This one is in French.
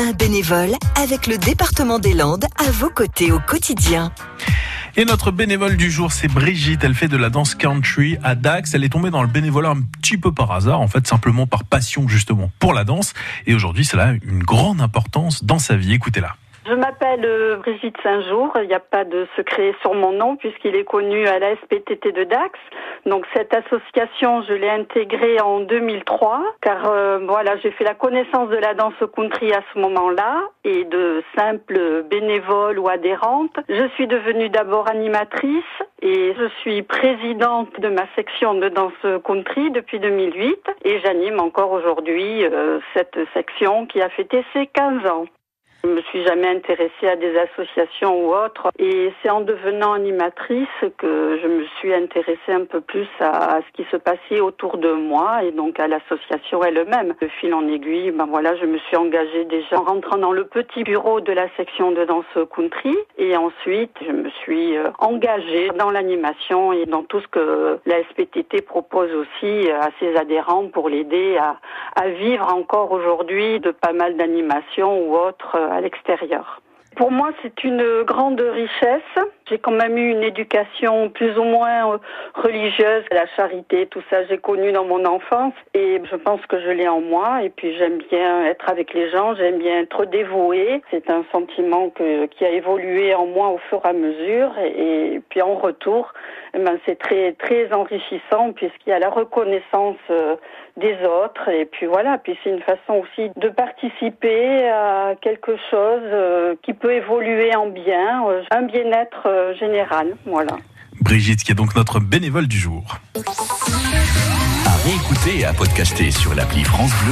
Un bénévole avec le département des Landes à vos côtés au quotidien. Et notre bénévole du jour, c'est Brigitte. Elle fait de la danse country à Dax. Elle est tombée dans le bénévolat un petit peu par hasard, en fait, simplement par passion justement pour la danse. Et aujourd'hui, cela a une grande importance dans sa vie. Écoutez-la. Je m'appelle euh, Brigitte Saint-Jour. Il n'y a pas de secret sur mon nom puisqu'il est connu à la SPTT de Dax. Donc cette association, je l'ai intégrée en 2003 car euh, voilà, j'ai fait la connaissance de la danse country à ce moment-là et de simples bénévoles ou adhérentes. Je suis devenue d'abord animatrice et je suis présidente de ma section de danse country depuis 2008 et j'anime encore aujourd'hui euh, cette section qui a fêté ses 15 ans. Je me suis jamais intéressée à des associations ou autres. Et c'est en devenant animatrice que je me suis intéressée un peu plus à, ce qui se passait autour de moi et donc à l'association elle-même. De fil en aiguille, ben voilà, je me suis engagée déjà en rentrant dans le petit bureau de la section de danse country. Et ensuite, je me suis euh, engagée dans l'animation et dans tout ce que la SPTT propose aussi à ses adhérents pour l'aider à, à vivre encore aujourd'hui de pas mal d'animations ou autres à l'extérieur. Pour moi, c'est une grande richesse. J'ai quand même eu une éducation plus ou moins euh, religieuse, la charité, tout ça, j'ai connu dans mon enfance et je pense que je l'ai en moi. Et puis j'aime bien être avec les gens, j'aime bien être dévouée. C'est un sentiment qui a évolué en moi au fur et à mesure. Et, puis en retour, eh ben, c'est très très enrichissant puisqu'il y a la reconnaissance euh, des autres. Et puis voilà, puis c'est une façon aussi de participer à quelque chose euh, qui peut évoluer en bien, euh, un bien-être général. Voilà. Brigitte, qui est donc notre bénévole du jour. À réécouter et à podcaster sur l'appli France Bleu.